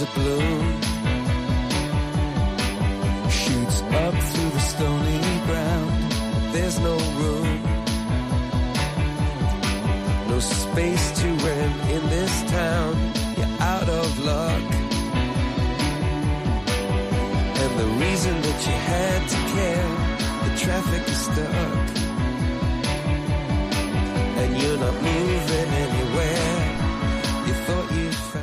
razor bloom shoots up through the stony ground. There's no room, no space to rent in this town. You're out of luck. And the reason that you had to care, the traffic is stuck. And you're not moving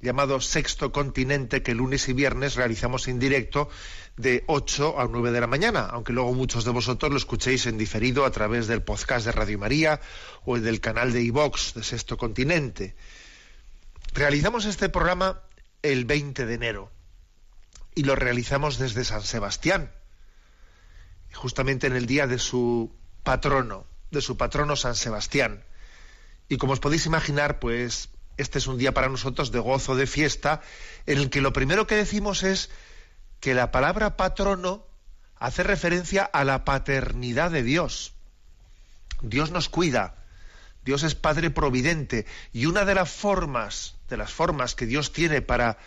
llamado Sexto Continente que lunes y viernes realizamos en directo de 8 a 9 de la mañana, aunque luego muchos de vosotros lo escuchéis en diferido a través del podcast de Radio María o del canal de iVox de Sexto Continente. Realizamos este programa el 20 de enero y lo realizamos desde San Sebastián, justamente en el día de su patrono, de su patrono San Sebastián. Y como os podéis imaginar, pues este es un día para nosotros de gozo, de fiesta, en el que lo primero que decimos es que la palabra patrono hace referencia a la paternidad de Dios. Dios nos cuida, Dios es Padre Providente, y una de las formas, de las formas que Dios tiene para,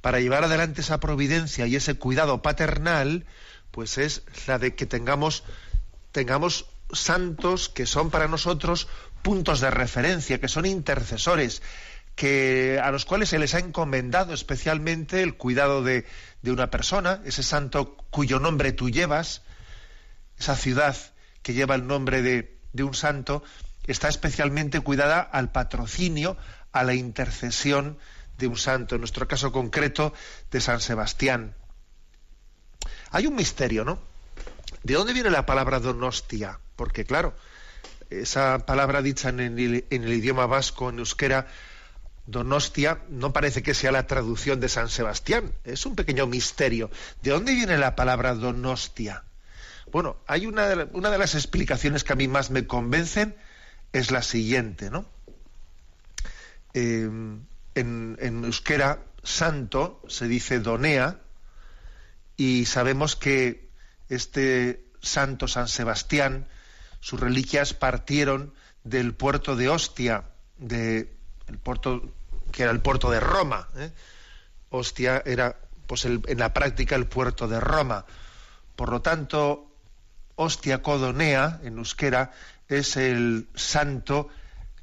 para llevar adelante esa providencia y ese cuidado paternal, pues es la de que tengamos, tengamos santos que son para nosotros puntos de referencia, que son intercesores, que a los cuales se les ha encomendado especialmente el cuidado de, de una persona, ese santo cuyo nombre tú llevas, esa ciudad que lleva el nombre de, de un santo, está especialmente cuidada al patrocinio, a la intercesión de un santo, en nuestro caso concreto de San Sebastián. Hay un misterio, ¿no? ¿De dónde viene la palabra donostia? Porque claro, esa palabra dicha en el, en el idioma vasco, en euskera, Donostia no parece que sea la traducción de San Sebastián, es un pequeño misterio. ¿De dónde viene la palabra Donostia? Bueno, hay una de, una de las explicaciones que a mí más me convencen es la siguiente, ¿no? En, en euskera, santo se dice donea, y sabemos que este santo San Sebastián, sus reliquias partieron del puerto de Ostia, de el puerto que era el puerto de Roma. ¿eh? Ostia era, pues, en la práctica el puerto de Roma. Por lo tanto, Ostia Codonea, en euskera, es el santo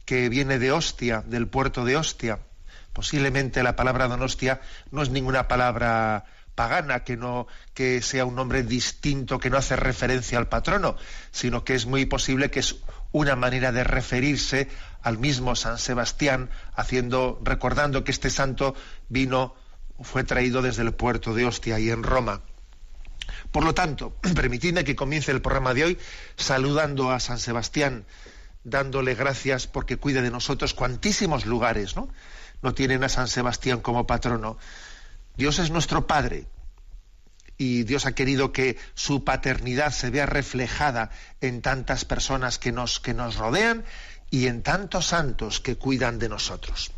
que viene de Ostia, del puerto de Ostia. Posiblemente la palabra donostia no es ninguna palabra pagana, que no que sea un nombre distinto, que no hace referencia al patrono, sino que es muy posible que es una manera de referirse al mismo San Sebastián, haciendo, recordando que este santo vino, fue traído desde el puerto de Ostia y en Roma. Por lo tanto, permitidme que comience el programa de hoy saludando a San Sebastián, dándole gracias porque cuide de nosotros cuantísimos lugares, ¿no? No tienen a San Sebastián como patrono. Dios es nuestro Padre y Dios ha querido que su paternidad se vea reflejada en tantas personas que nos, que nos rodean y en tantos santos que cuidan de nosotros.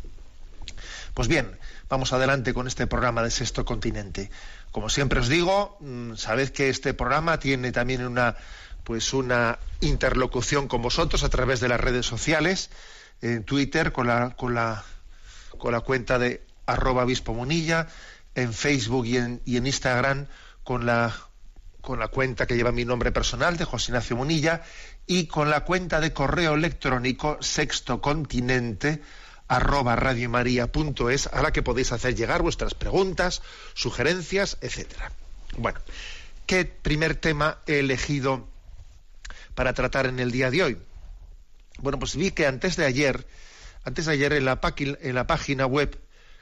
Pues bien, vamos adelante con este programa de Sexto Continente. Como siempre os digo, mm, sabed que este programa tiene también una pues una interlocución con vosotros a través de las redes sociales, en Twitter con la, con la, con la cuenta de arroba obispo Munilla, en Facebook y en, y en Instagram con la, con la cuenta que lleva mi nombre personal de José Ignacio Munilla y con la cuenta de correo electrónico sextocontinente arroba radiomaria.es a la que podéis hacer llegar vuestras preguntas, sugerencias, etcétera. Bueno, ¿qué primer tema he elegido para tratar en el día de hoy? Bueno, pues vi que antes de ayer, antes de ayer en la, en la página web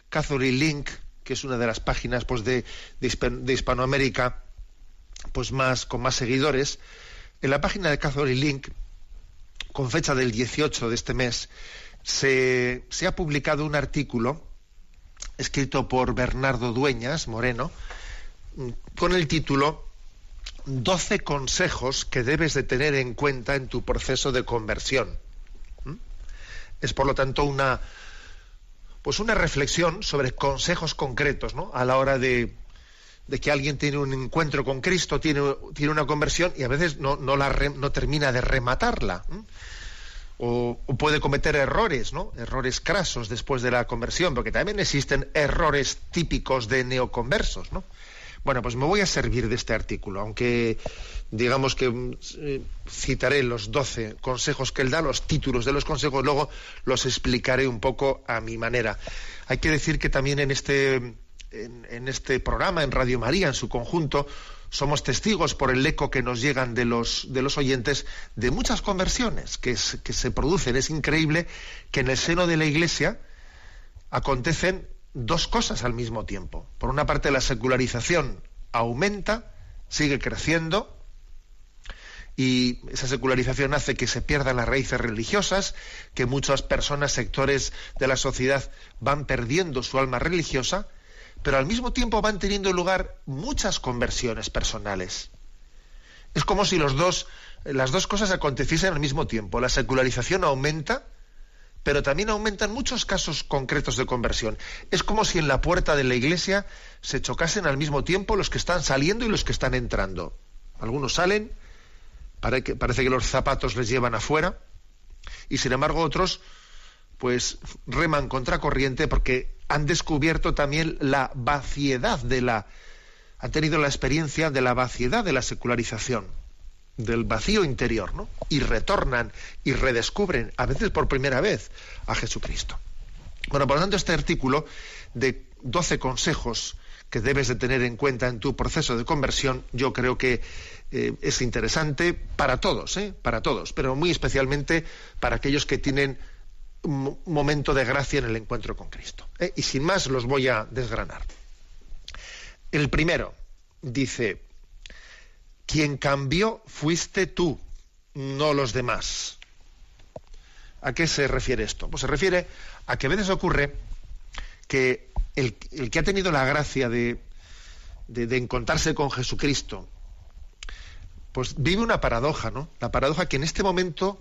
Catholic Link, que es una de las páginas pues, de, de, Hispan- de Hispanoamérica, pues más con más seguidores, en la página de Catholic Link, con fecha del 18 de este mes, se, se ha publicado un artículo escrito por Bernardo Dueñas Moreno, con el título 12 consejos que debes de tener en cuenta en tu proceso de conversión. ¿Mm? Es por lo tanto una pues una reflexión sobre consejos concretos, ¿no? A la hora de, que alguien tiene un encuentro con Cristo, tiene, tiene una conversión y a veces no, no termina de rematarla. O, o, puede cometer errores, ¿no? Errores crasos después de la conversión, porque también existen errores típicos de neoconversos, ¿no? Bueno, pues me voy a servir de este artículo, aunque digamos que eh, citaré los doce consejos que él da, los títulos de los consejos, luego los explicaré un poco a mi manera. Hay que decir que también en este, en, este programa, en Radio María, en su conjunto, somos testigos por el eco que nos llegan de los, de los oyentes de muchas conversiones que, que se producen. Es increíble que en el seno de la Iglesia acontecen dos cosas al mismo tiempo. Por una parte, la secularización aumenta, sigue creciendo, y esa secularización hace que se pierdan las raíces religiosas, que muchas personas, sectores de la sociedad van perdiendo su alma religiosa, pero al mismo tiempo van teniendo lugar muchas conversiones personales. Es como si los dos, las dos cosas aconteciesen al mismo tiempo. La secularización aumenta, pero también aumentan muchos casos concretos de conversión. Es como si en la puerta de la iglesia se chocasen al mismo tiempo los que están saliendo y los que están entrando. Algunos salen, parece que los zapatos les llevan afuera, y sin embargo otros pues reman contracorriente porque han descubierto también la vaciedad de la han tenido la experiencia de la vaciedad de la secularización del vacío interior, ¿no? Y retornan y redescubren, a veces por primera vez, a Jesucristo. Bueno, por lo tanto, este artículo de 12 consejos que debes de tener en cuenta en tu proceso de conversión, yo creo que eh, es interesante para todos, ¿eh? para todos, pero muy especialmente para aquellos que tienen un momento de gracia en el encuentro con Cristo. ¿eh? Y sin más los voy a desgranar. El primero dice, quien cambió fuiste tú, no los demás. ¿A qué se refiere esto? Pues se refiere a que a veces ocurre que el, que ha tenido la gracia de, de, encontrarse con Jesucristo, pues vive una paradoja, ¿no? La paradoja que en este momento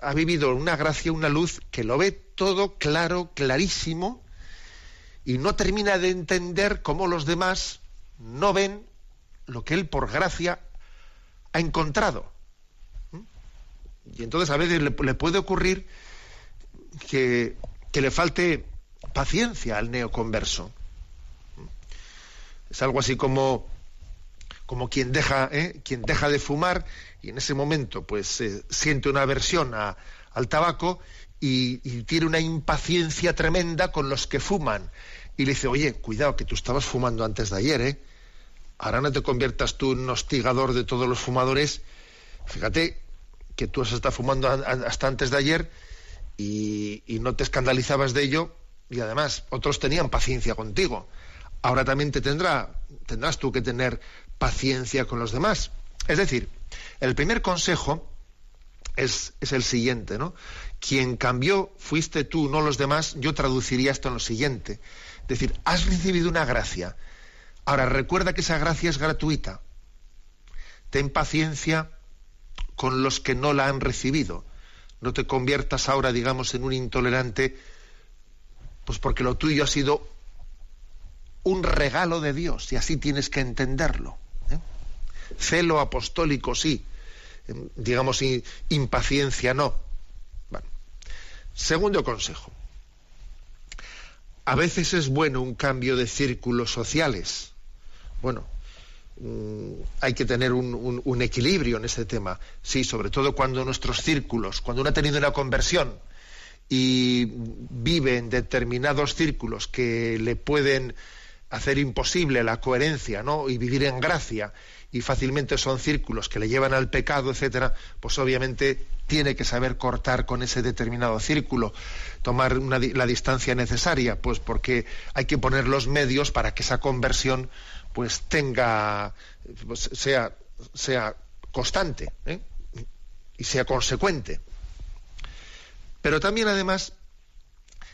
ha vivido una gracia, una luz que lo ve todo claro, clarísimo, y no termina de entender cómo los demás no ven lo que él por gracia ha encontrado. ¿Mm? Y entonces a veces le, puede ocurrir que, le falte paciencia al neoconverso. ¿Mm? Es algo así como, como quien, deja, ¿eh? quien deja de fumar y en ese momento pues siente una aversión al tabaco y, y, tiene una impaciencia tremenda con los que fuman. Y le dice, oye, cuidado, que tú estabas fumando antes de ayer, ¿eh? Ahora no te conviertas tú en un hostigador de todos los fumadores. Fíjate que tú has estado fumando hasta antes de ayer y, no te escandalizabas de ello y además otros tenían paciencia contigo. Ahora también te tendrá, tendrás tú que tener paciencia con los demás. Es decir, el primer consejo es, es el siguiente, ¿no? Quien cambió fuiste tú, no los demás. Yo traduciría esto en lo siguiente. Es decir, has recibido una gracia Ahora, recuerda que esa gracia es gratuita. Ten paciencia con los que no la han recibido. No te conviertas ahora, digamos, en un intolerante, pues porque lo tuyo ha sido un regalo de Dios y así tienes que entenderlo. ¿eh? Celo apostólico sí, em, digamos impaciencia no. Segundo consejo. A veces es bueno un cambio de círculos sociales bueno, mm, hay que tener un, equilibrio en ese tema. Sí, sobre todo cuando nuestros círculos, cuando uno ha tenido una conversión y vive en determinados círculos que le pueden hacer imposible la coherencia, ¿no? Y vivir en gracia y fácilmente son círculos que le llevan al pecado, etcétera, pues obviamente tiene que saber cortar con ese determinado círculo, tomar la distancia necesaria, pues porque hay que poner los medios para que esa conversión pues tenga, pues, sea, sea constante ¿eh? y sea consecuente. Pero también además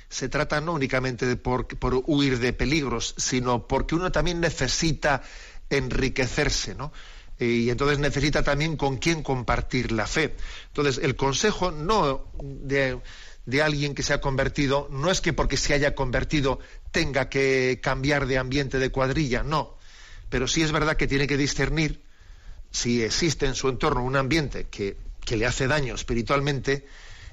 se trata no únicamente de por, por, huir de peligros, sino porque uno también necesita enriquecerse, ¿no? y entonces necesita también con quién compartir la fe. Entonces, el consejo no de, de, alguien que se ha convertido no es que porque se haya convertido tenga que cambiar de ambiente de cuadrilla, no. Pero sí es verdad que tiene que discernir si existe en su entorno un ambiente que, que le hace daño espiritualmente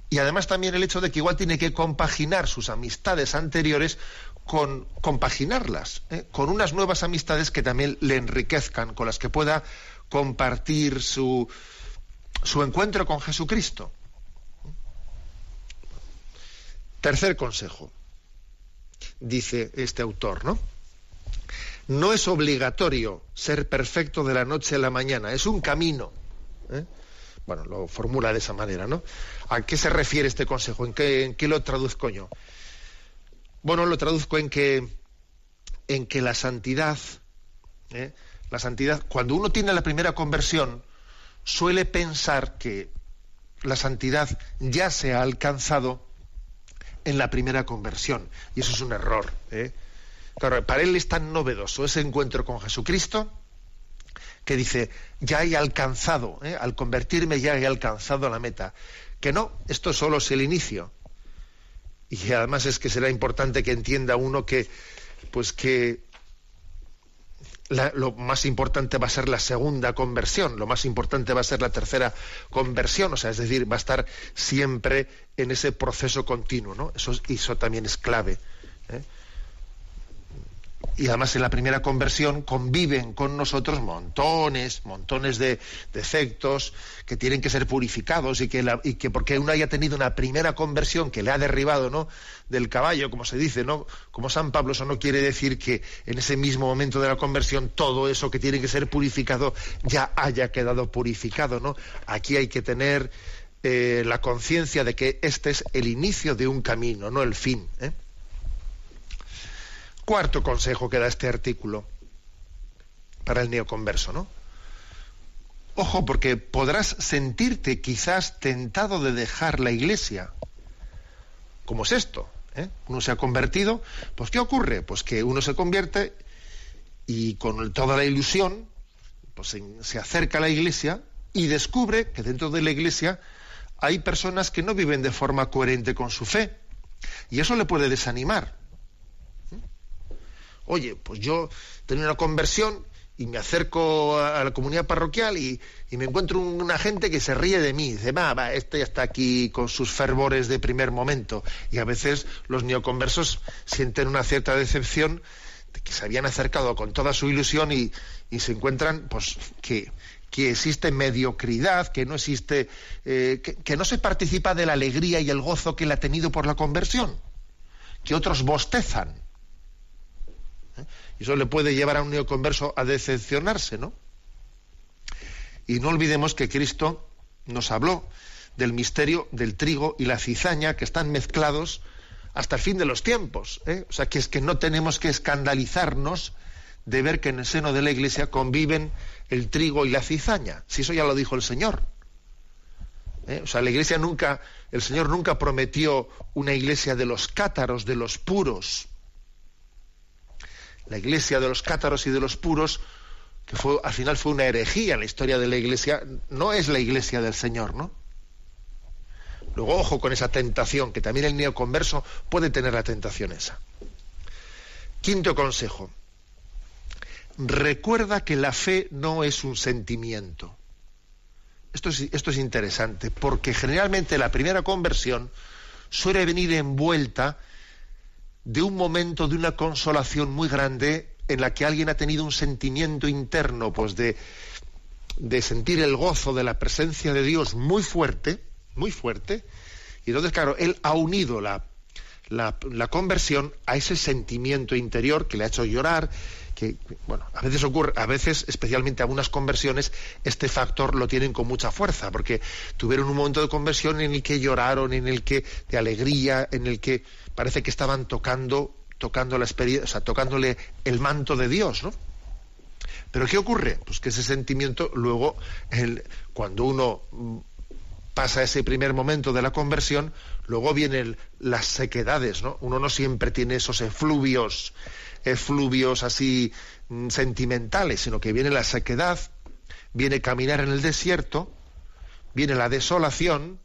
y además también el hecho de que igual tiene que compaginar sus amistades anteriores con compaginarlas, ¿eh? con unas nuevas amistades que también le enriquezcan, con las que pueda compartir su, su encuentro con Jesucristo. Tercer consejo, dice este autor, ¿no? No es obligatorio ser perfecto de la noche a la mañana, es un camino. ¿eh? Bueno, lo formula de esa manera, ¿no? ¿A qué se refiere este consejo? ¿En qué, en qué lo traduzco yo? Bueno, lo traduzco en que, en que la santidad, ¿eh? la santidad, cuando uno tiene la primera conversión, suele pensar que la santidad ya se ha alcanzado en la primera conversión. Y eso es un error. ¿eh? Claro, para él es tan novedoso ese encuentro con Jesucristo que dice, ya he alcanzado, ¿eh? al convertirme ya he alcanzado la meta. Que no, esto solo es el inicio. Y además es que será importante que entienda uno que, pues que lo más importante va a ser la segunda conversión, lo más importante va a ser la tercera conversión, o sea, es decir, va a estar siempre en ese proceso continuo, ¿no? Eso, eso también es clave. ¿eh? Y además en la primera conversión conviven con nosotros montones, montones de defectos que tienen que ser purificados y que, y que porque uno haya tenido una primera conversión que le ha derribado ¿no? del caballo, como se dice, ¿no? como San Pablo, eso no quiere decir que en ese mismo momento de la conversión todo eso que tiene que ser purificado ya haya quedado purificado. ¿no? Aquí hay que tener eh, la conciencia de que este es el inicio de un camino, no el fin. ¿eh? Cuarto consejo que da este artículo para el neoconverso, ¿no? Ojo, porque podrás sentirte quizás tentado de dejar la iglesia. ¿Cómo es esto? ¿Eh? Uno se ha convertido, pues ¿qué ocurre? Pues que uno se convierte y con toda la ilusión, pues se acerca a la iglesia y descubre que dentro de la iglesia hay personas que no viven de forma coherente con su fe. Y eso le puede desanimar. Oye, pues yo tengo una conversión y me acerco a la comunidad parroquial y, me encuentro una gente que se ríe de mí. Dice, va, va, este ya está aquí con sus fervores de primer momento. Y a veces los neoconversos sienten una cierta decepción de que se habían acercado con toda su ilusión y, se encuentran, pues, que, existe mediocridad, que no existe, eh, que no se participa de la alegría y el gozo que él ha tenido por la conversión, que otros bostezan y eso le puede llevar a un neoconverso a decepcionarse, ¿no? Y no olvidemos que Cristo nos habló del misterio del trigo y la cizaña que están mezclados hasta el fin de los tiempos. ¿eh? O sea, que es que no tenemos que escandalizarnos de ver que en el seno de la Iglesia conviven el trigo y la cizaña. Si eso ya lo dijo el Señor. ¿eh? O sea, la Iglesia nunca, el Señor nunca prometió una Iglesia de los cátaros, de los puros la iglesia de los cátaros y de los puros, que fue, al final fue una herejía en la historia de la iglesia, no es la iglesia del Señor, ¿no? Luego, ojo con esa tentación, que también el neoconverso puede tener la tentación esa. Quinto consejo. Recuerda que la fe no es un sentimiento. Esto es, esto es interesante, porque generalmente la primera conversión suele venir envuelta de un momento de una consolación muy grande en la que alguien ha tenido un sentimiento interno, pues de, de sentir el gozo de la presencia de Dios muy fuerte, muy fuerte, y entonces, claro, él ha unido la, la, la, conversión a ese sentimiento interior que le ha hecho llorar, que, bueno, a veces ocurre, a veces, especialmente algunas conversiones, este factor lo tienen con mucha fuerza, porque tuvieron un momento de conversión en el que lloraron, en el que, de alegría, en el que parece que estaban tocando, tocando la experiencia, o sea, tocándole el manto de Dios, ¿no? Pero ¿qué ocurre? Pues que ese sentimiento luego, cuando uno mm, pasa ese primer momento de la conversión, luego vienen las sequedades, ¿no? Uno no siempre tiene esos efluvios efluvios así mm, sentimentales, sino que viene la sequedad, viene caminar en el desierto, viene la desolación,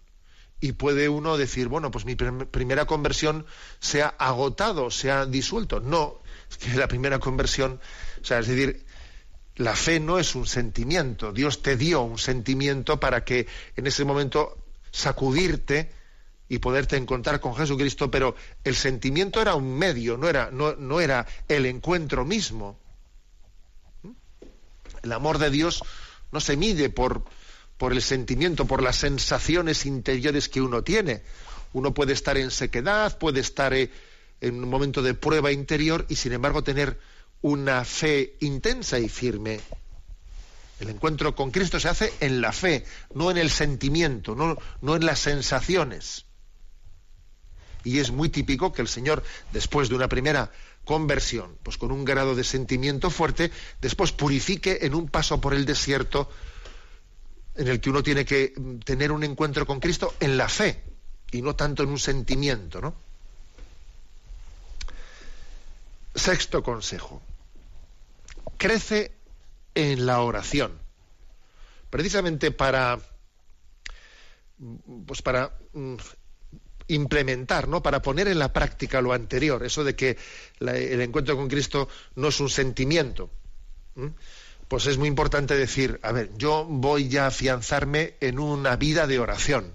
y puede uno decir, bueno, pues mi primera conversión se ha agotado, se ha disuelto. No, es que la primera conversión, o sea, es decir, la fe no es un sentimiento. Dios te dio un sentimiento para que en ese momento sacudirte y poderte encontrar con Jesucristo, pero el sentimiento era un medio, no era, no, no era el encuentro mismo. El amor de Dios no se mide por, por el sentimiento, por las sensaciones interiores que uno tiene. Uno puede estar en sequedad, puede estar eh, en un momento de prueba interior y sin embargo tener una fe intensa y firme. El encuentro con Cristo se hace en la fe, no en el sentimiento, no, no en las sensaciones. Y es muy típico que el Señor, después de una primera conversión, pues con un grado de sentimiento fuerte, después purifique en un paso por el desierto en el que uno tiene que tener un encuentro con Cristo en la fe y no tanto en un sentimiento, ¿no? Sexto consejo. Crece en la oración. Precisamente para pues para mm, implementar, ¿no? Para poner en la práctica lo anterior, eso de que el encuentro con Cristo no es un sentimiento pues es muy importante decir, a ver, yo voy a afianzarme en una vida de oración.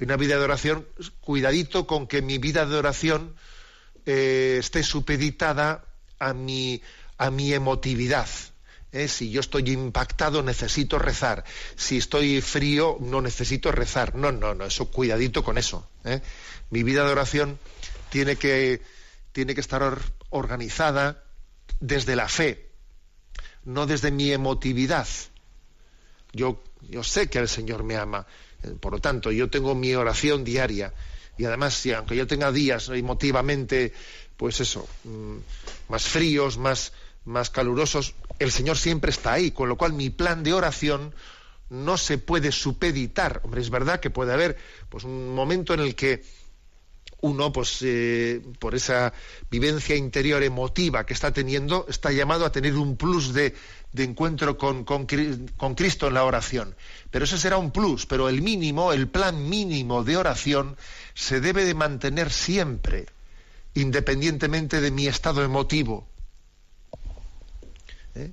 Una vida de oración, cuidadito con que mi vida de oración eh, esté supeditada a mi, a mi emotividad. ¿eh? Si yo estoy impactado, necesito rezar. Si estoy frío, no necesito rezar. No, no, no, eso, cuidadito con eso. ¿eh? Mi vida de oración tiene que, tiene que estar organizada desde la fe, no desde mi emotividad. Yo, yo sé que el Señor me ama, eh, por lo tanto, yo tengo mi oración diaria. Y además, si, aunque yo tenga días emotivamente, pues eso, mm, más fríos, más, más calurosos, el Señor siempre está ahí, con lo cual mi plan de oración no se puede supeditar. Hombre, es verdad que puede haber pues, un momento en el que uno, pues eh, por esa vivencia interior emotiva que está teniendo, está llamado a tener un plus de, encuentro con, con, Cristo en la oración. Pero ese será un plus, pero el mínimo, el plan mínimo de oración se debe de mantener siempre, independientemente de mi estado emotivo. ¿Eh?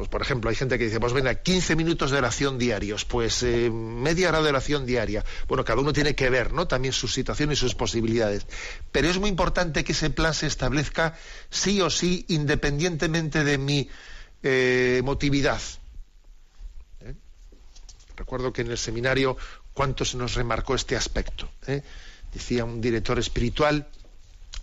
Pues, por ejemplo, hay gente que dice, pues venga, 15 minutos de oración diarios, pues eh, media hora de oración diaria. Bueno, cada uno tiene que ver, ¿no? También su situación y sus posibilidades. Pero es muy importante que ese plan se establezca sí o sí, independientemente de mi eh, emotividad. ¿Eh? Recuerdo que en el seminario, ¿cuánto se nos remarcó este aspecto? Decía un director espiritual,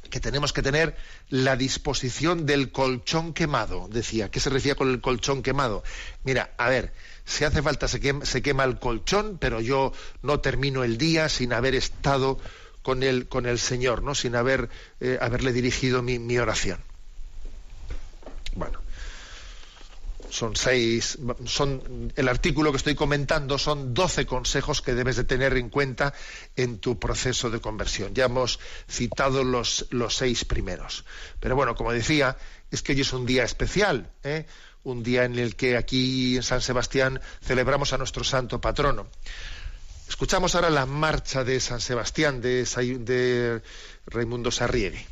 que tenemos que tener la disposición del colchón quemado, decía. ¿Qué se refiere con el colchón quemado? Mira, a ver, si hace falta se quema, el colchón, pero yo no termino el día sin haber estado con el, con el Señor, ¿no? sin haber, eh, haberle dirigido mi oración. Bueno, son seis, son, el artículo que estoy comentando son doce consejos que debes de tener en cuenta en tu proceso de conversión. Ya hemos citado los, los seis primeros. Pero bueno, como decía, es que hoy es un día especial, ¿eh? un día en el que aquí en San Sebastián celebramos a nuestro santo patrono. Escuchamos ahora la marcha de San Sebastián de, de Raimundo Sarrieri.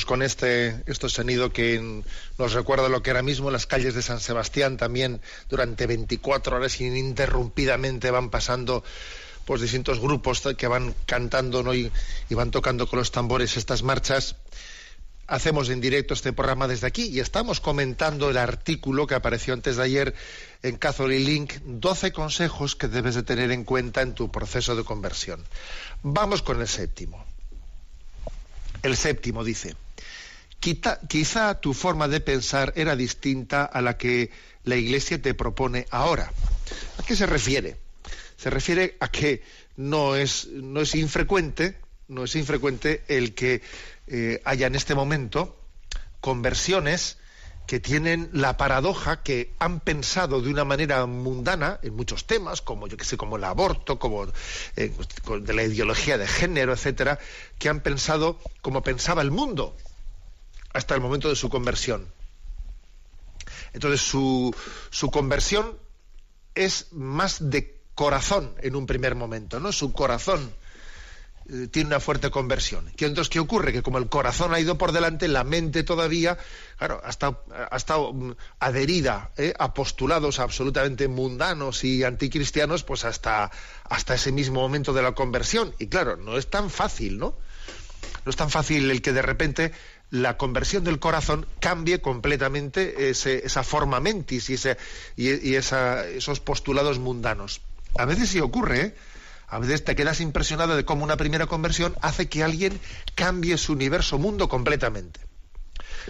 Pues con este, este sonido que nos recuerda lo que era mismo las calles de San Sebastián también durante 24 horas ininterrumpidamente van pasando pues distintos grupos que van cantando y, van tocando con los tambores estas marchas. Hacemos en directo este programa desde aquí y estamos comentando el artículo que apareció antes de ayer en Catholic Link, 12 consejos que debes de tener en cuenta en tu proceso de conversión. Vamos con el séptimo. El séptimo dice, quizá tu forma de pensar era distinta a la que la Iglesia te propone ahora. ¿A qué se refiere? Se refiere a que no es, no es infrecuente, no es infrecuente el que eh, haya en este momento conversiones que tienen la paradoja que han pensado de una manera mundana en muchos temas, como yo que sé, como el aborto, como eh, de la ideología de género, etcétera, que han pensado como pensaba el mundo hasta el momento de su conversión. Entonces su, su conversión es más de corazón en un primer momento, ¿no? Su corazón eh, tiene una fuerte conversión. ¿Qué entonces qué ocurre? Que como el corazón ha ido por delante, la mente todavía, claro, ha estado, ha estado mm, adherida ¿eh? a postulados absolutamente mundanos y anticristianos, pues hasta, hasta ese mismo momento de la conversión. Y claro, no es tan fácil, ¿no? No es tan fácil el que de repente la conversión del corazón cambie completamente esa forma mentis y, ese, y, esos postulados mundanos. A veces sí ocurre, ¿eh? A veces te quedas impresionado de cómo una primera conversión hace que alguien cambie su universo mundo completamente.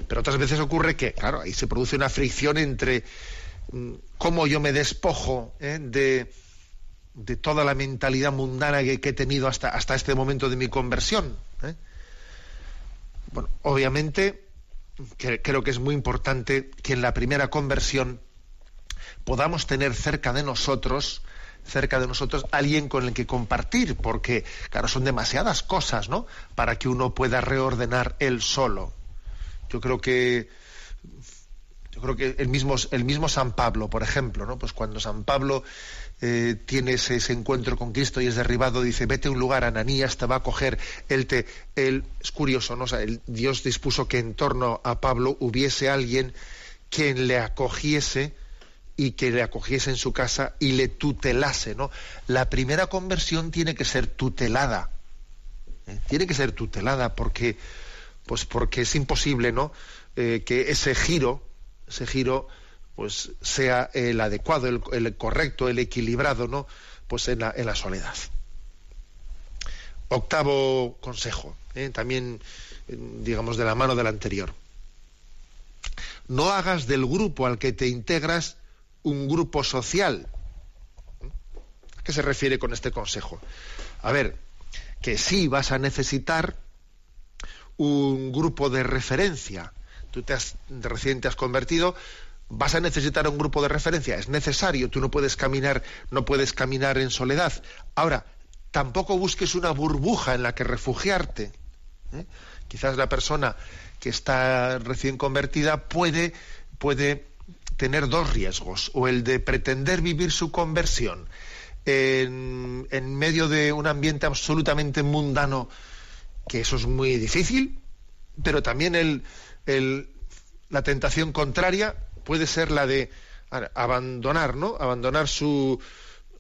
Pero otras veces ocurre que, claro, ahí se produce una fricción entre mm, cómo yo me despojo ¿eh? de, de, toda la mentalidad mundana que, he tenido hasta, hasta, este momento de mi conversión. ¿eh? Bueno, obviamente creo que es muy importante que en la primera conversión podamos tener cerca de nosotros cerca de nosotros alguien con el que compartir, porque, claro, son demasiadas cosas, ¿no? Para que uno pueda reordenar él solo. Yo creo que creo que el mismo, el mismo San Pablo, por ejemplo, ¿no? Pues cuando San Pablo eh, tiene ese, encuentro con Cristo y es derribado, dice, vete a un lugar, Ananías te va a coger, él te, él, es curioso, ¿no? Dios dispuso que en torno a Pablo hubiese alguien quien le acogiese y que le acogiese en su casa y le tutelase, ¿no? La primera conversión tiene que ser tutelada. ¿eh? Tiene que ser tutelada porque, pues porque es imposible, ¿no? Eh, que ese giro, ese giro, pues sea el adecuado, el, correcto, el equilibrado, ¿no? Pues en la, en la soledad. Octavo consejo, ¿eh? también, digamos, de la mano del anterior. No hagas del grupo al que te integras un grupo social. ¿A qué se refiere con este consejo? A ver, que sí vas a necesitar un grupo de referencia. Tú te has, recién te has convertido, vas a necesitar un grupo de referencia. Es necesario, tú no puedes caminar, no puedes caminar en soledad. Ahora, tampoco busques una burbuja en la que refugiarte. ¿eh? Quizás la persona que está recién convertida puede, puede tener dos riesgos, o el de pretender vivir su conversión en, medio de un ambiente absolutamente mundano, que eso es muy difícil, pero también el, la tentación contraria puede ser la de abandonar, ¿no? Abandonar su,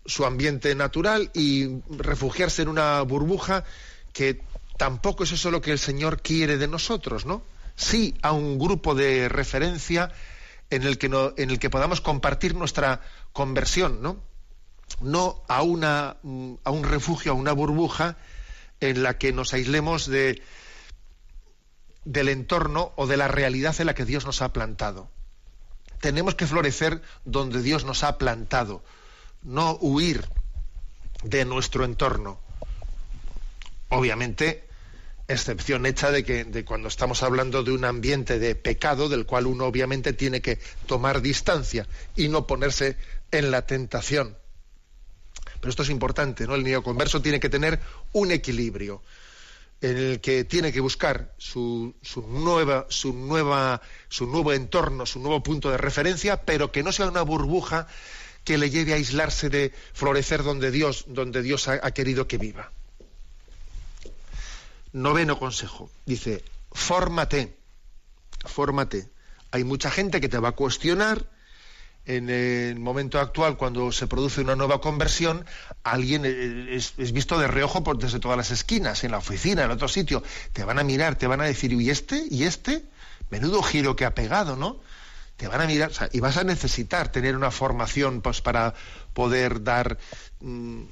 su ambiente natural y refugiarse en una burbuja que tampoco es eso lo que el Señor quiere de nosotros, ¿no? Sí a un grupo de referencia en el que, no, en el que podamos compartir nuestra conversión, ¿no? No a, una, mm, a un refugio, a una burbuja en la que nos aislemos de, del entorno o de la realidad en la que Dios nos ha plantado. Tenemos que florecer donde Dios nos ha plantado, no huir de nuestro entorno. Obviamente, excepción hecha de que cuando estamos hablando de un ambiente de pecado del cual uno obviamente tiene que tomar distancia y no ponerse en la tentación. Pero esto es importante, ¿no? El neoconverso tiene que tener un equilibrio en el que tiene que buscar su, nueva, su, nueva, su nuevo entorno, su nuevo punto de referencia, pero que no sea una burbuja que le lleve a aislarse de florecer donde Dios, donde Dios ha querido que viva. Noveno consejo. Dice, fórmate, fórmate. Hay mucha gente que te va a cuestionar, en el momento actual, cuando se produce una nueva conversión, alguien eh, es, visto de reojo por desde todas las esquinas, en la oficina, en otro sitio. Te van a mirar, te van a decir, ¿y este? ¿Y este? Menudo giro que ha pegado, ¿no? Te van a mirar, y vas a necesitar tener una formación pues, para poder dar, mm,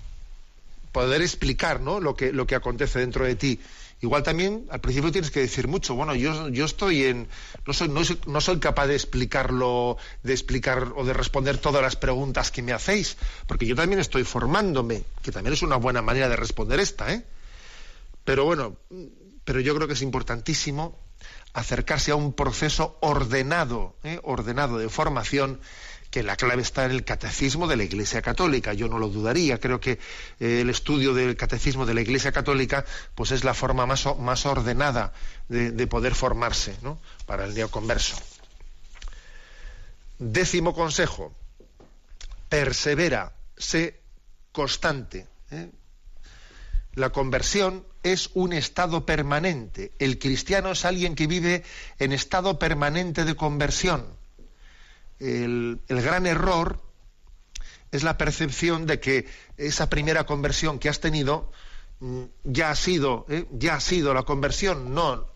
poder explicar, ¿no? Lo que, lo que acontece dentro de ti. Igual también al principio tienes que decir mucho. Bueno, yo, yo estoy en. No soy, no, soy, capaz de explicarlo, de explicar o de responder todas las preguntas que me hacéis, porque yo también estoy formándome, que también es una buena manera de responder esta, ¿eh? Pero bueno, pero yo creo que es importantísimo acercarse a un proceso ordenado, ¿eh? ordenado de formación que la clave está en el catecismo de la Iglesia Católica. Yo no lo dudaría. Creo que eh, el estudio del catecismo de la Iglesia Católica pues es la forma más, más ordenada de, poder formarse ¿no? para el neoconverso. Décimo consejo. Persevera, sé constante. ¿eh? La conversión es un estado permanente. El cristiano es alguien que vive en estado permanente de conversión el, gran error es la percepción de que esa primera conversión que has tenido mm, ya ha sido, ¿eh? ya ha sido la conversión. No,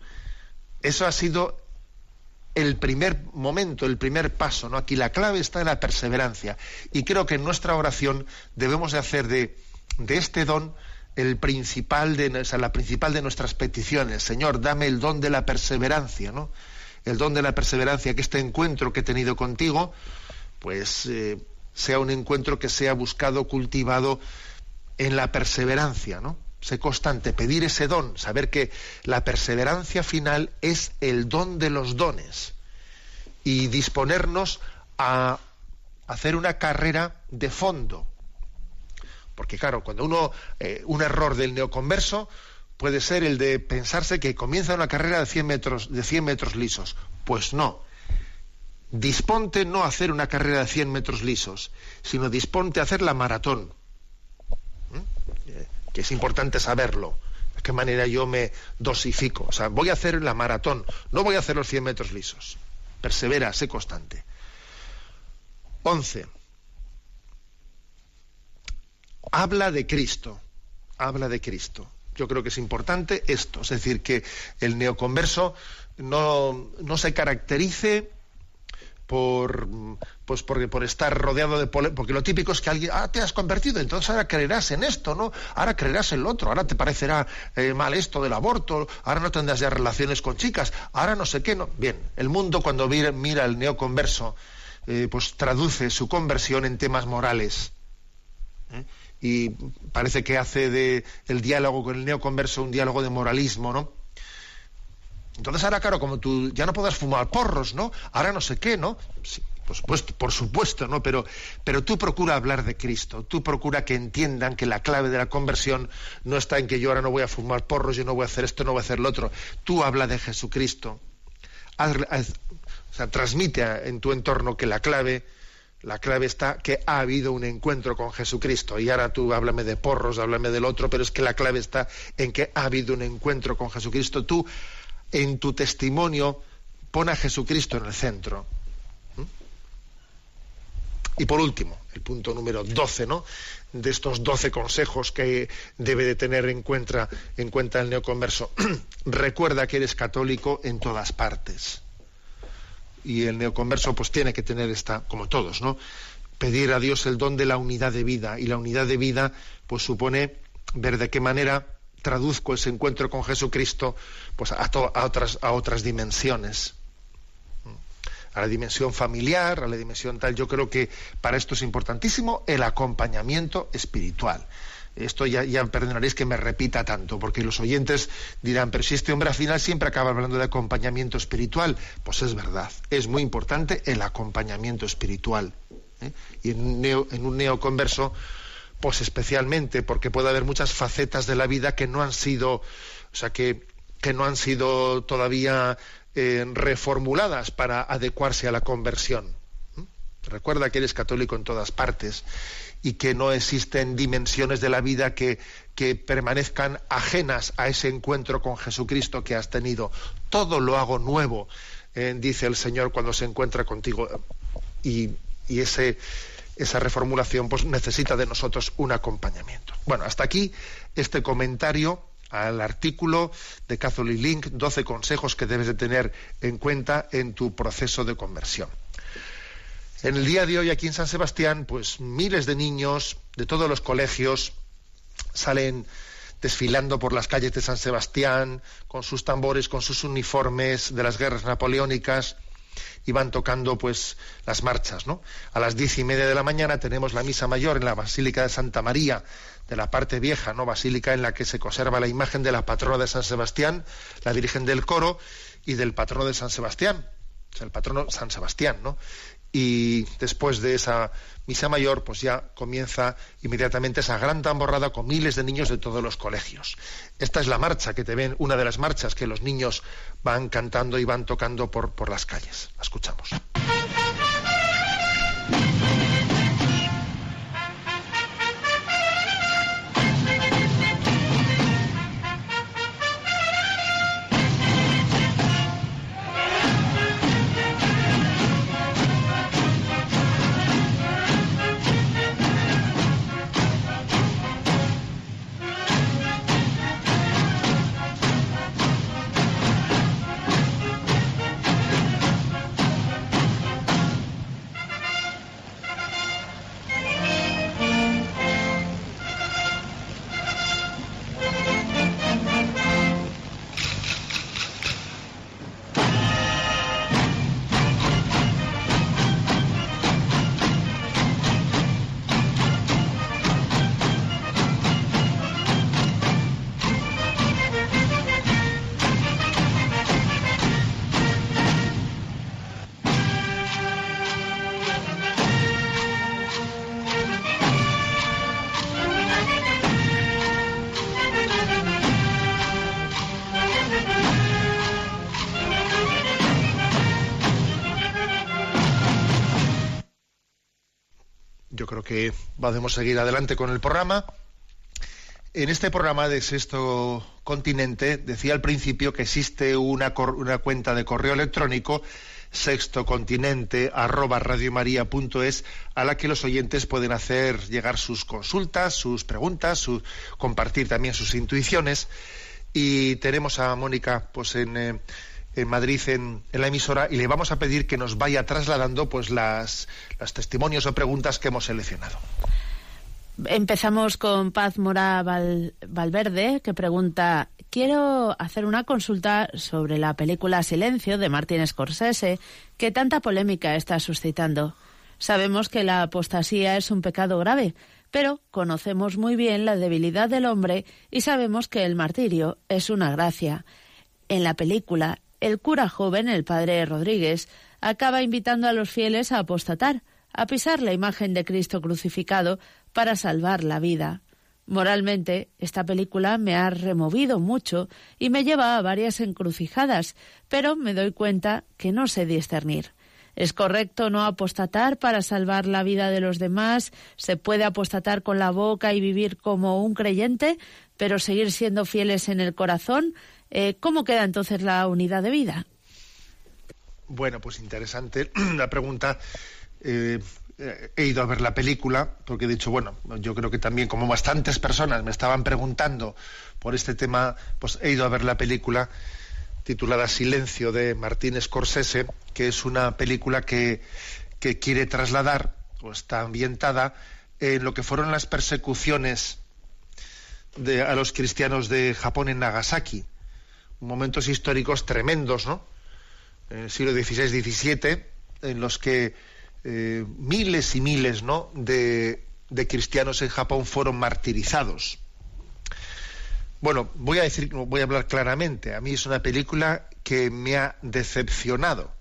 eso ha sido el primer momento, el primer paso. ¿no? Aquí la clave está en la perseverancia. Y creo que en nuestra oración debemos de hacer de, de este don el principal de, la principal de nuestras peticiones. Señor, dame el don de la perseverancia, ¿no? El don de la perseverancia, que este encuentro que he tenido contigo, pues eh, sea un encuentro que sea buscado, cultivado en la perseverancia, ¿no? Sé constante, pedir ese don, saber que la perseverancia final es el don de los dones y disponernos a hacer una carrera de fondo. Porque claro, cuando uno, eh, un error del neoconverso, puede ser el de pensarse que comienza una carrera de 100 metros, de 100 metros lisos. Pues no. Disponte no hacer una carrera de 100 metros lisos, sino disponte a hacer la maratón. ¿Mm? Que es importante saberlo. De qué manera yo me dosifico. O sea, voy a hacer la maratón, no voy a hacer los 100 metros lisos. Persevera, sé constante. 11. Habla de Cristo. Habla de Cristo yo creo que es importante esto, es decir, que el neoconverso no, no se caracterice por pues por, por estar rodeado de porque lo típico es que alguien ah te has convertido entonces ahora creerás en esto no ahora creerás en lo otro ahora te parecerá eh, mal esto del aborto ahora no tendrás ya relaciones con chicas ahora no sé qué no bien el mundo cuando mira, mira el neoconverso eh, pues traduce su conversión en temas morales ¿eh? Y parece que hace de el diálogo con el neoconverso un diálogo de moralismo, ¿no? Entonces ahora, claro, como tú ya no puedas fumar porros, ¿no? Ahora no sé qué, ¿no? Sí, por supuesto, por supuesto, ¿no? Pero, pero tú procura hablar de Cristo, tú procura que entiendan que la clave de la conversión no está en que yo ahora no voy a fumar porros, yo no voy a hacer esto, no voy a hacer lo otro. Tú habla de Jesucristo. o sea, transmite en tu entorno que la clave la clave está que ha habido un encuentro con Jesucristo. Y ahora tú háblame de porros, háblame del otro, pero es que la clave está en que ha habido un encuentro con Jesucristo. Tú, en tu testimonio, pon a Jesucristo en el centro. ¿Mm? Y por último, el punto número 12, ¿no? De estos 12 consejos que debe de tener en cuenta, en cuenta el neoconverso. Recuerda que eres católico en todas partes y el neoconverso pues tiene que tener esta, como todos, ¿no? Pedir a Dios el don de la unidad de vida y la unidad de vida pues supone ver de qué manera traduzco ese encuentro con Jesucristo pues a, a otras a otras dimensiones a la dimensión familiar, a la dimensión tal. Yo creo que para esto es importantísimo el acompañamiento espiritual esto ya, perdonaréis que me repita tanto, porque los oyentes dirán, pero si este hombre al final siempre acaba hablando de acompañamiento espiritual, pues es verdad, es muy importante el acompañamiento espiritual. ¿eh? Y en un, neo, en neoconverso, pues especialmente, porque puede haber muchas facetas de la vida que no han sido, o sea, que, que no han sido todavía eh, reformuladas para adecuarse a la conversión. Recuerda que eres católico en todas partes y que no existen dimensiones de la vida que, que permanezcan ajenas a ese encuentro con Jesucristo que has tenido. Todo lo hago nuevo, eh, dice el Señor cuando se encuentra contigo. Y, y ese, esa reformulación pues, necesita de nosotros un acompañamiento. Bueno, hasta aquí este comentario al artículo de Catholic Link, 12 consejos que debes de tener en cuenta en tu proceso de conversión. En el día de hoy aquí en San Sebastián, pues miles de niños de todos los colegios salen desfilando por las calles de San Sebastián con sus tambores, con sus uniformes de las guerras napoleónicas y van tocando pues las marchas, ¿no? A las diez y media de la mañana tenemos la misa mayor en la Basílica de Santa María de la parte vieja, ¿no? Basílica en la que se conserva la imagen de la patrona de San Sebastián, la Virgen del Coro y del patrono de San Sebastián, o sea, el patrono San Sebastián, ¿no? Y después de esa misa mayor, pues ya comienza inmediatamente esa gran tamborrada con miles de niños de todos los colegios. Esta es la marcha que te ven, una de las marchas que los niños van cantando y van tocando por, por las calles. La escuchamos. Que seguir adelante con el programa. En este programa de Sexto Continente decía al principio que existe una, una cuenta de correo electrónico sextocontinente arroba radiomaria.es a la que los oyentes pueden hacer llegar sus consultas, sus preguntas, compartir también sus intuiciones. Y tenemos a Mónica pues en, eh, en Madrid en, la emisora y le vamos a pedir que nos vaya trasladando pues las, testimonios o preguntas que hemos seleccionado. Empezamos con Paz Mora Valverde, que pregunta, quiero hacer una consulta sobre la película Silencio de Martin Scorsese, que tanta polémica está suscitando. Sabemos que la apostasía es un pecado grave, pero conocemos muy bien la debilidad del hombre y sabemos que el martirio es una gracia. En la película, el cura joven, el padre Rodríguez, acaba invitando a los fieles a apostatar, a pisar la imagen de Cristo crucificado para salvar la vida. Moralmente, esta película me ha removido mucho y me lleva a varias encrucijadas, pero me doy cuenta que no sé discernir. ¿Es correcto no apostatar para salvar la vida de los demás? ¿Se puede apostatar con la boca y vivir como un creyente, pero seguir siendo fieles en el corazón? Eh, ¿Cómo queda entonces la unidad de vida? Bueno, pues interesante la pregunta. Eh, he ido a ver la película, porque he dicho, bueno, yo creo que también como bastantes personas me estaban preguntando por este tema, pues he ido a ver la película titulada Silencio de Martín Scorsese, que es una película que, que quiere trasladar, o está ambientada, en lo que fueron las persecuciones de, a los cristianos de Japón en Nagasaki momentos históricos tremendos, ¿no? En el siglo XVI-XVII, en los que eh, miles y miles, ¿no? De, de cristianos en Japón fueron martirizados. Bueno, voy a decir, voy a hablar claramente. A mí es una película que me ha decepcionado.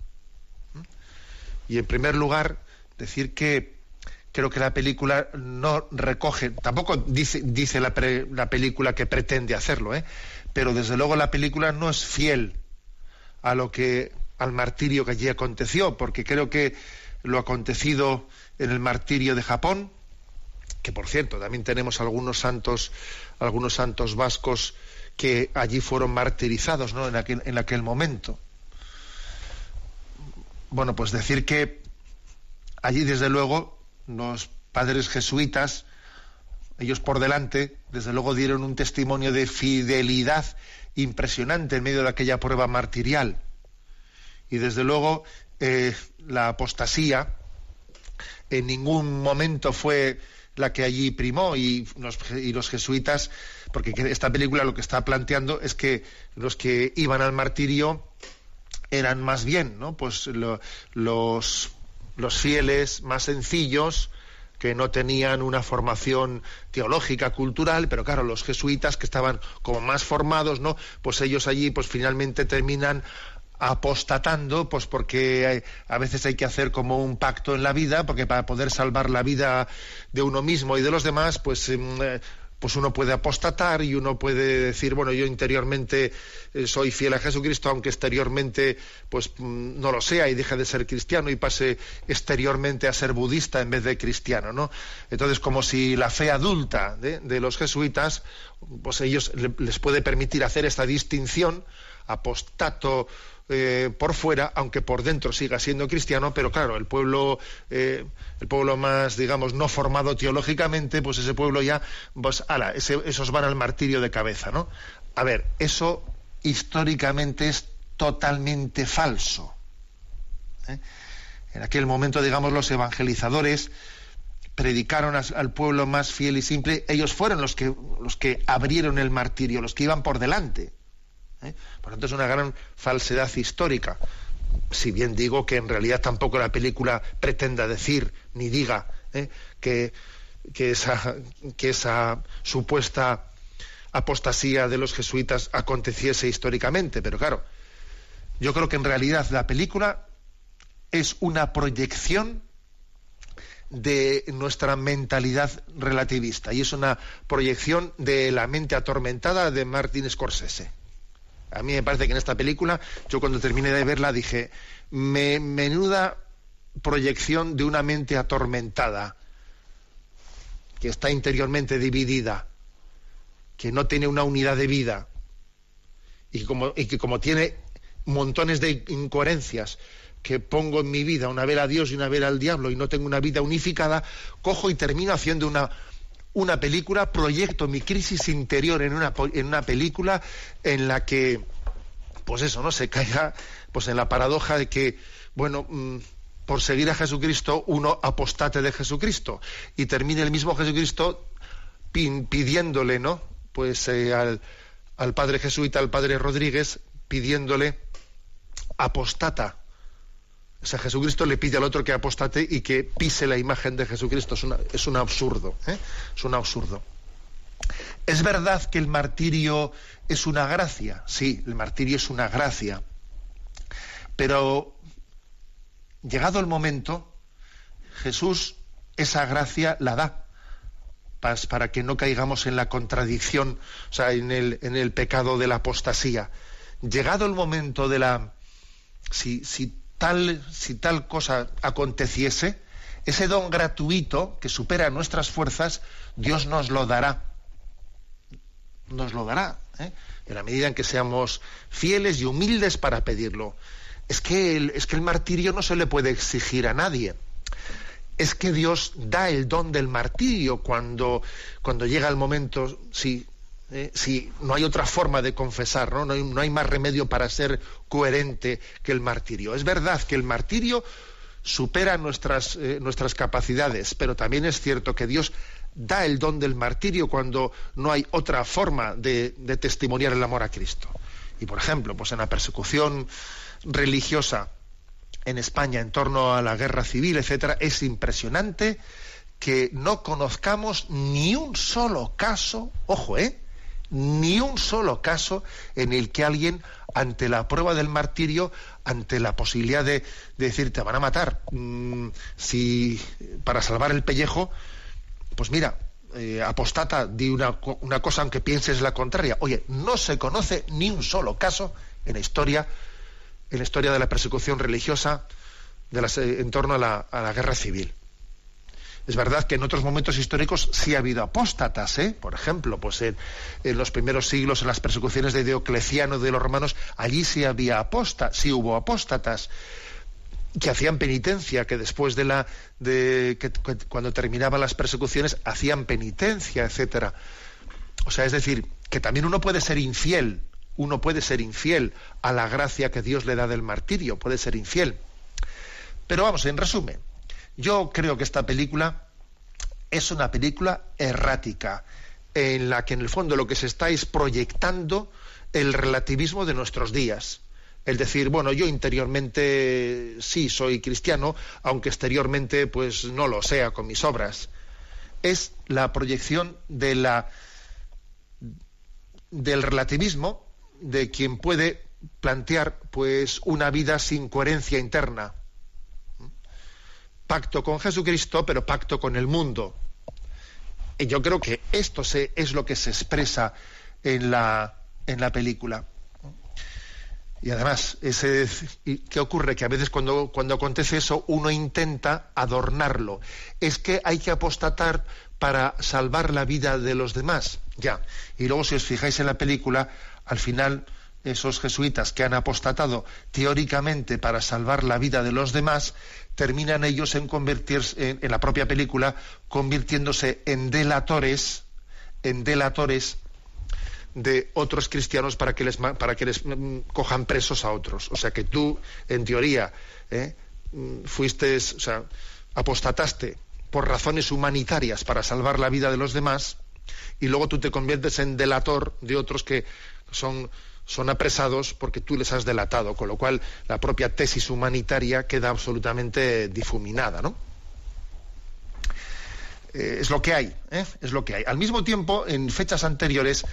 Y en primer lugar, decir que creo que la película no recoge, tampoco dice, dice la, la película que pretende hacerlo, ¿eh? Pero desde luego la película no es fiel a lo que al martirio que allí aconteció, porque creo que lo acontecido en el martirio de Japón, que por cierto, también tenemos algunos santos, algunos santos vascos que allí fueron martirizados ¿no? en, aquel, en aquel momento. Bueno, pues decir que allí, desde luego, los padres jesuitas, ellos por delante, desde luego dieron un testimonio de fidelidad impresionante en medio de aquella prueba martirial. Y desde luego eh, la apostasía en ningún momento fue la que allí primó y los, y los, jesuitas, porque esta película lo que está planteando es que los que iban al martirio eran más bien, ¿no? Pues lo, los, los fieles más sencillos, que no tenían una formación teológica, cultural, pero claro, los jesuitas que estaban como más formados, ¿no? Pues ellos allí pues finalmente terminan apostatando, pues porque a veces hay que hacer como un pacto en la vida, porque para poder salvar la vida de uno mismo y de los demás, pues em, eh, pues uno puede apostatar y uno puede decir, bueno, yo interiormente eh, soy fiel a Jesucristo, aunque exteriormente pues mm, no lo sea y deje de ser cristiano y pase exteriormente a ser budista en vez de cristiano, ¿no? Entonces, como si la fe adulta de, los jesuitas, pues ellos les puede permitir hacer esta distinción, apostato eh, por fuera, aunque por dentro siga siendo cristiano, pero claro, el pueblo, eh, el pueblo más, digamos, no formado teológicamente, pues ese pueblo ya, pues, ala, esos van al martirio de cabeza, ¿no? A ver, eso históricamente es totalmente falso. ¿eh? En aquel momento, digamos, los evangelizadores predicaron al pueblo más fiel y simple, ellos fueron los que, los que abrieron el martirio, los que iban por delante. ¿Eh? Por lo tanto, es una gran falsedad histórica. Si bien digo que en realidad tampoco la película pretenda decir ni diga ¿eh? que, esa, que esa supuesta apostasía de los jesuitas aconteciese históricamente, pero claro, yo creo que en realidad la película es una proyección de nuestra mentalidad relativista y es una proyección de la mente atormentada de Martin Scorsese. A mí me parece que en esta película, yo cuando terminé de verla dije, menuda proyección de una mente atormentada, que está interiormente dividida, que no tiene una unidad de vida, y, y que como tiene montones de incoherencias que pongo en mi vida, una vez a Dios y una vez al diablo, y no tengo una vida unificada, cojo y termino haciendo una una película, proyecto mi crisis interior en una, en una película en la que, pues eso, ¿no? Se caiga pues en la paradoja de que, bueno, mm, por seguir a Jesucristo uno apostate de Jesucristo y termine el mismo Jesucristo pidiéndole, ¿no? Pues eh, al, al padre jesuita, al padre Rodríguez, pidiéndole apostata o sea, Jesucristo le pide al otro que apostate y que pise la imagen de Jesucristo. Es, un absurdo. ¿eh? Es un absurdo. Es verdad que el martirio es una gracia. Sí, el martirio es una gracia. Pero llegado el momento, Jesús esa gracia la da para que no caigamos en la contradicción, o sea, en el, pecado de la apostasía. Llegado el momento de la... si tal cosa aconteciese, ese don gratuito que supera nuestras fuerzas, Dios nos lo dará. Nos lo dará, ¿eh? en la medida en que seamos fieles y humildes para pedirlo. Es que, el, es que el martirio no se le puede exigir a nadie. Es que Dios da el don del martirio cuando, cuando llega el momento, sí, ¿eh? si no hay otra forma de confesar, ¿no? No, hay, más remedio para ser coherente que el martirio. Es verdad que el martirio supera nuestras, eh, nuestras capacidades, pero también es cierto que Dios da el don del martirio cuando no hay otra forma de, de testimoniar el amor a Cristo. Y por ejemplo, pues en la persecución religiosa en España en torno a la guerra civil, etcétera, es impresionante que no conozcamos ni un solo caso, ojo, ¿eh? Ni un solo caso en el que alguien, ante la prueba del martirio, ante la posibilidad de, decir te van a matar, mm, si para salvar el pellejo, pues mira, eh, apostata, di una, una, cosa aunque pienses la contraria. Oye, no se conoce ni un solo caso en la historia, en la historia de la persecución religiosa en torno a la, guerra civil. Es verdad que en otros momentos históricos sí ha habido apóstatas, ¿eh? Por ejemplo, pues en, los primeros siglos, en las persecuciones de Diocleciano de los romanos, allí sí había apóstatas, sí hubo apóstatas que hacían penitencia, que después de la de que, cuando terminaban las persecuciones hacían penitencia, etcétera. O sea, es decir, que también uno puede ser infiel, uno puede ser infiel a la gracia que Dios le da del martirio, puede ser infiel. Pero vamos, en resumen, yo creo que esta película es una película errática, en la que en el fondo lo que se está es proyectando el relativismo de nuestros días el decir, bueno, yo interiormente sí soy cristiano, aunque exteriormente pues no lo sea con mis obras. Es la proyección de la del relativismo de quien puede plantear pues una vida sin coherencia interna. Pacto con Jesucristo, pero pacto con el mundo. Y yo creo que esto es lo que se expresa en la, en la película. Y además, ¿qué ocurre? Que a veces cuando, cuando acontece eso, uno intenta adornarlo. Es que hay que apostatar para salvar la vida de los demás. Ya. Y luego, si os fijáis en la película, al final, esos jesuitas que han apostatado teóricamente para salvar la vida de los demás, terminan ellos en convertirse, en la propia película, convirtiéndose en delatores, en delatores de otros cristianos para que les, para que les mm, cojan presos a otros. O sea que tú, en teoría, ¿eh? mm, fuiste, o sea, apostataste por razones humanitarias para salvar la vida de los demás y luego tú te conviertes en delator de otros que son, son apresados porque tú les has delatado, con lo cual la propia tesis humanitaria queda absolutamente difuminada, ¿no? Eh, es lo que hay, ¿eh? es lo que hay. Al mismo tiempo, en fechas anteriores,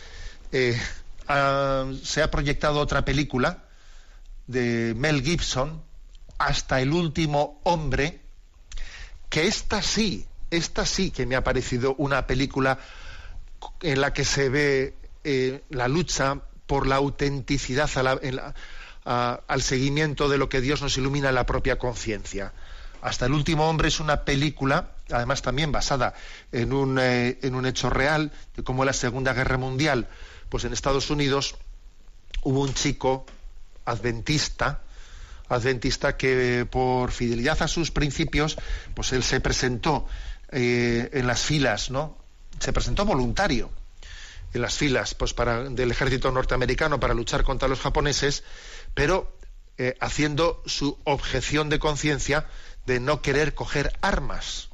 eh, se ha proyectado otra película de Mel Gibson, Hasta el último hombre, que esta sí, esta sí que me ha parecido una película en la que se ve la lucha por la autenticidad al seguimiento de lo que Dios nos ilumina en la propia conciencia. Hasta el último hombre es una película, además también basada en un, eh, en un hecho real, de cómo la Segunda Guerra Mundial pues en Estados Unidos hubo un chico adventista, adventista que por fidelidad a sus principios, pues él se presentó eh, en las filas, ¿no? Se presentó voluntario en las filas pues para, del ejército norteamericano para luchar contra los japoneses, pero eh, haciendo su objeción de conciencia de no querer coger armas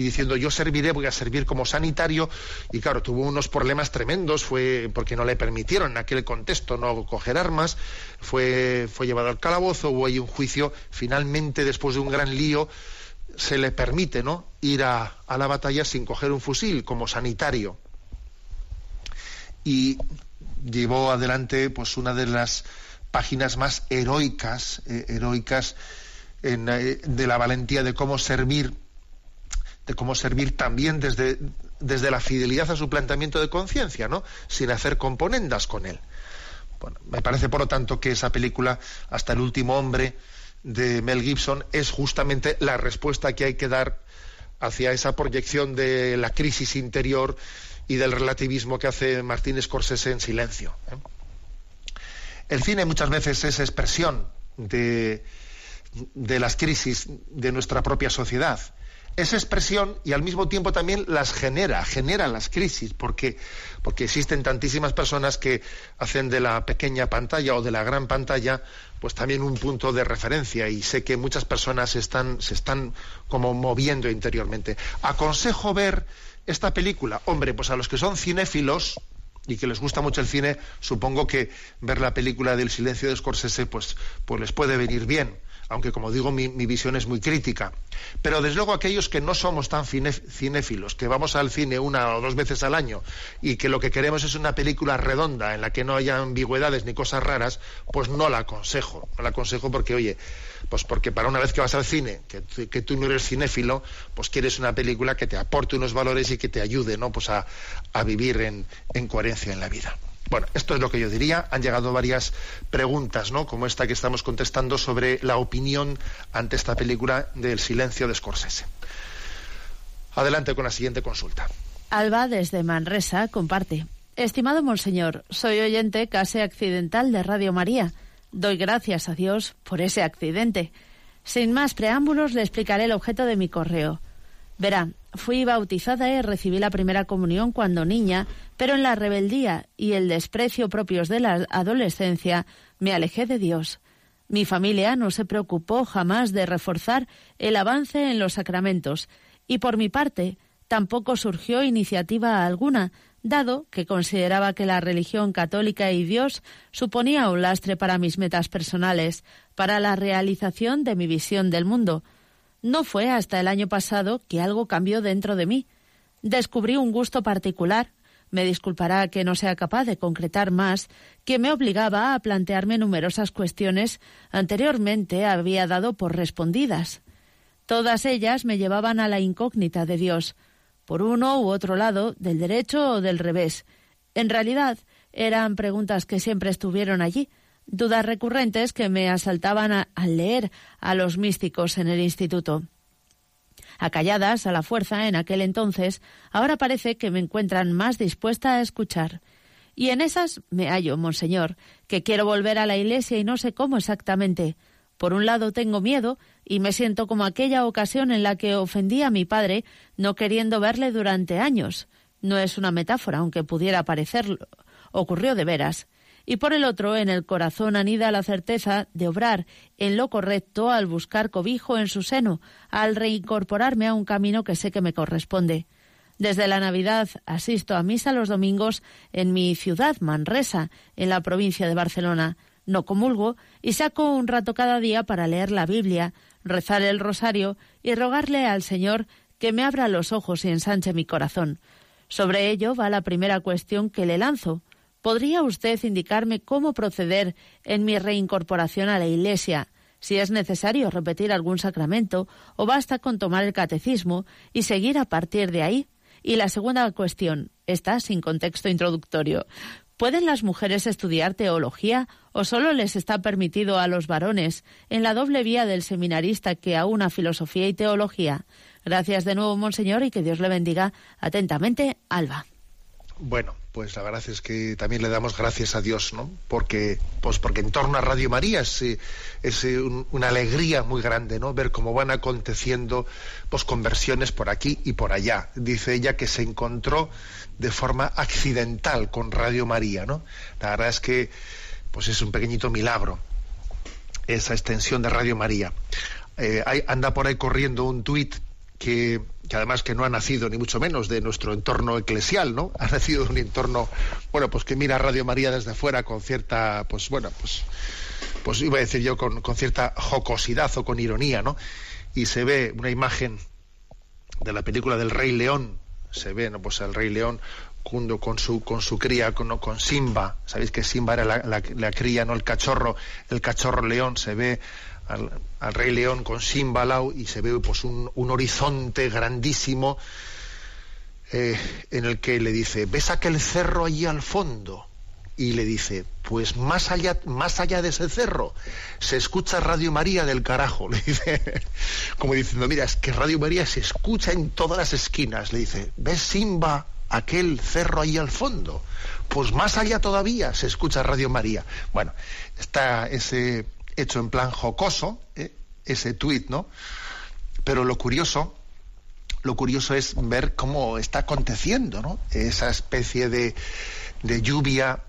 y diciendo yo serviré, voy a servir como sanitario y claro, tuvo unos problemas tremendos, fue porque no le permitieron en aquel contexto no coger armas, fue, fue llevado al calabozo, hubo ahí un juicio, finalmente después de un gran lío se le permite ¿no? ir a, la batalla sin coger un fusil como sanitario. Y llevó adelante pues una de las páginas más heroicas, eh, heroicas eh, de la valentía de cómo servir de cómo servir también desde, desde la fidelidad a su planteamiento de conciencia, ¿no? Sin hacer componendas con él. Bueno, me parece, por lo tanto, que esa película, Hasta el último hombre, de Mel Gibson, es justamente la respuesta que hay que dar hacia esa proyección de la crisis interior y del relativismo que hace Martín Scorsese en silencio. ¿eh? El cine muchas veces es expresión de, de las crisis de nuestra propia sociedad esa expresión y al mismo tiempo también las genera, genera las crisis, porque, porque existen tantísimas personas que hacen de la pequeña pantalla o de la gran pantalla pues también un punto de referencia y sé que muchas personas están, se están como moviendo interiormente. Aconsejo ver esta película. Hombre, pues a los que son cinéfilos y que les gusta mucho el cine, supongo que ver la película del silencio de Scorsese pues, pues les puede venir bien aunque como digo mi, visión es muy crítica. Pero desde luego aquellos que no somos tan cinéfilos, que vamos al cine una o dos veces al año y que lo que queremos es una película redonda en la que no haya ambigüedades ni cosas raras, pues no la aconsejo. No la aconsejo porque, oye, pues porque para una vez que vas al cine, que, tú no eres cinéfilo, pues quieres una película que te aporte unos valores y que te ayude ¿no? pues a, vivir en, en coherencia en la vida. Bueno, esto es lo que yo diría. Han llegado varias preguntas, ¿no? Como esta que estamos contestando sobre la opinión ante esta película del silencio de Scorsese. Adelante con la siguiente consulta. Alba desde Manresa comparte. Estimado Monseñor, soy oyente casi accidental de Radio María. Doy gracias a Dios por ese accidente. Sin más preámbulos, le explicaré el objeto de mi correo. Verá, fui bautizada y recibí la primera comunión cuando niña, pero en la rebeldía y el desprecio propios de la adolescencia me alejé de Dios. Mi familia no se preocupó jamás de reforzar el avance en los sacramentos, y por mi parte tampoco surgió iniciativa alguna, dado que consideraba que la religión católica y Dios suponía un lastre para mis metas personales, para la realización de mi visión del mundo. No fue hasta el año pasado que algo cambió dentro de mí. Descubrí un gusto particular, me disculpará que no sea capaz de concretar más, que me obligaba a plantearme numerosas cuestiones anteriormente había dado por respondidas. Todas ellas me llevaban a la incógnita de Dios, por uno u otro lado, del derecho o del revés. En realidad, eran preguntas que siempre estuvieron allí, dudas recurrentes que me asaltaban al leer a los místicos en el instituto. Acalladas a la fuerza en aquel entonces, ahora parece que me encuentran más dispuesta a escuchar. Y en esas me hallo, monseñor, que quiero volver a la iglesia y no sé cómo exactamente. Por un lado tengo miedo y me siento como aquella ocasión en la que ofendí a mi padre no queriendo verle durante años. No es una metáfora, aunque pudiera parecerlo. Ocurrió de veras y por el otro en el corazón anida la certeza de obrar en lo correcto al buscar cobijo en su seno, al reincorporarme a un camino que sé que me corresponde. Desde la Navidad asisto a misa los domingos en mi ciudad, Manresa, en la provincia de Barcelona. No comulgo y saco un rato cada día para leer la Biblia, rezar el rosario y rogarle al Señor que me abra los ojos y ensanche mi corazón. Sobre ello va la primera cuestión que le lanzo. ¿Podría usted indicarme cómo proceder en mi reincorporación a la Iglesia? Si es necesario repetir algún sacramento o basta con tomar el catecismo y seguir a partir de ahí. Y la segunda cuestión está sin contexto introductorio. ¿Pueden las mujeres estudiar teología o solo les está permitido a los varones en la doble vía del seminarista que a una filosofía y teología? Gracias de nuevo, Monseñor, y que Dios le bendiga atentamente, Alba. Bueno, pues la verdad es que también le damos gracias a Dios, ¿no? Porque, pues porque en torno a Radio María es, es una alegría muy grande, ¿no? Ver cómo van aconteciendo pues conversiones por aquí y por allá. Dice ella que se encontró de forma accidental con Radio María, ¿no? La verdad es que pues es un pequeñito milagro esa extensión de Radio María. Eh, anda por ahí corriendo un tuit que, además que no ha nacido ni mucho menos de nuestro entorno eclesial, ¿no? Ha nacido de un entorno, bueno, pues que mira Radio María desde fuera con cierta, pues bueno, pues, pues iba a decir yo con, cierta jocosidad o con ironía, ¿no? Y se ve una imagen de la película del Rey León, se ve, ¿no? Pues el Rey León junto con su con su cría con, con Simba sabéis que Simba era la, la, cría no el cachorro el cachorro león se ve al, Rey León con Simba y se ve pues un, horizonte grandísimo eh, en el que le dice, ¿ves aquel cerro allí al fondo? Y le dice, pues más allá, más allá de ese cerro se escucha Radio María del carajo. Le dice, como diciendo, mira, es que Radio María se escucha en todas las esquinas. Le dice, ¿ves Simba aquel cerro ahí al fondo? Pues más allá todavía se escucha Radio María. Bueno, está ese, hecho en plan jocoso, ¿eh? ese tuit, ¿no? Pero lo curioso, lo curioso es ver cómo está aconteciendo, ¿no? Esa especie de, de lluvia,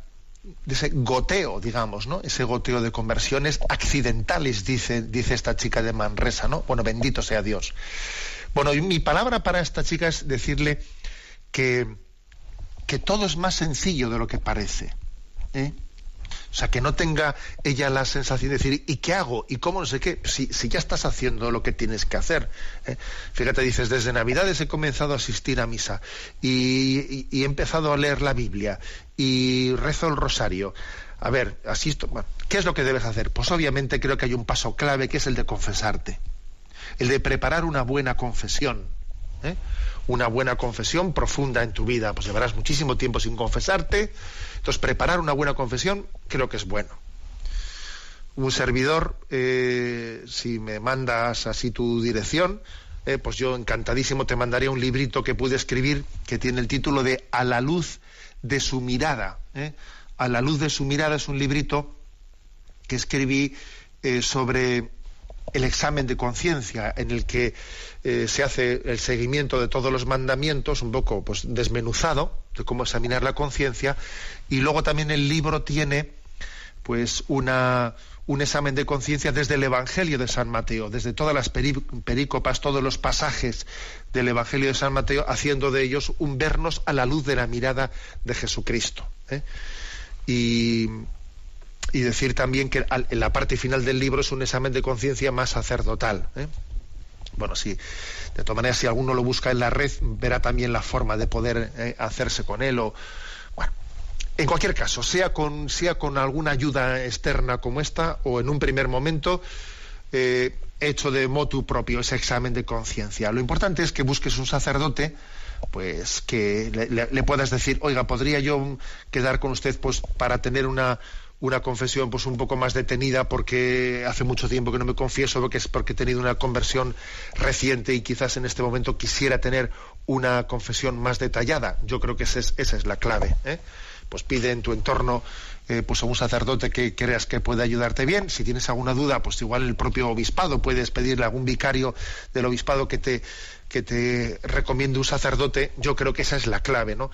de ese goteo, digamos, ¿no? Ese goteo de conversiones accidentales, dice, dice esta chica de Manresa, ¿no? Bueno, bendito sea Dios. Bueno, y mi palabra para esta chica es decirle que, que todo es más sencillo de lo que parece. ¿eh? O sea, que no tenga ella la sensación de decir, ¿y qué hago? ¿Y cómo no sé qué? Si, si ya estás haciendo lo que tienes que hacer. ¿eh? Fíjate, dices, desde Navidades he comenzado a asistir a misa y, he empezado a leer la Biblia y rezo el rosario. A ver, asisto. ¿Qué es lo que debes hacer? Pues obviamente creo que hay un paso clave que es el de confesarte. El de preparar una buena confesión. ¿eh? Una buena confesión profunda en tu vida, pues llevarás muchísimo tiempo sin confesarte, entonces preparar una buena confesión creo que es bueno. Un servidor, eh, si me mandas así tu dirección, eh, pues yo encantadísimo te mandaría un librito que pude escribir que tiene el título de A la luz de su mirada. A la luz de su mirada es un librito que escribí sobre el examen de conciencia en el que eh, se hace el seguimiento de todos los mandamientos, un poco pues desmenuzado de cómo examinar la conciencia, y luego también el libro tiene pues una, un examen de conciencia desde el Evangelio de San Mateo, desde todas las perícopas, todos los pasajes del Evangelio de San Mateo, haciendo de ellos un vernos a la luz de la mirada de Jesucristo. ¿eh? Y y decir también que en la parte final del libro es un examen de conciencia más sacerdotal. ¿eh? Bueno, sí, de todas maneras, si alguno lo busca en la red, verá también la forma de poder eh, hacerse con él. O, bueno, en cualquier caso, sea con, sea con alguna ayuda externa como esta, o en un primer momento, eh, hecho de motu propio ese examen de conciencia. Lo importante es que busques un sacerdote pues que le, le, puedas decir, oiga, ¿podría yo quedar con usted pues para tener una, una confesión pues un poco más detenida porque hace mucho tiempo que no me confieso porque es porque he tenido una conversión reciente y quizás en este momento quisiera tener una confesión más detallada. Yo creo que esa es, esa es la clave. ¿eh? Pues pide en tu entorno eh, pues a un sacerdote que creas que puede ayudarte bien. Si tienes alguna duda, pues igual el propio obispado puedes pedirle a algún vicario del obispado que te que te recomiende un sacerdote. Yo creo que esa es la clave, ¿no?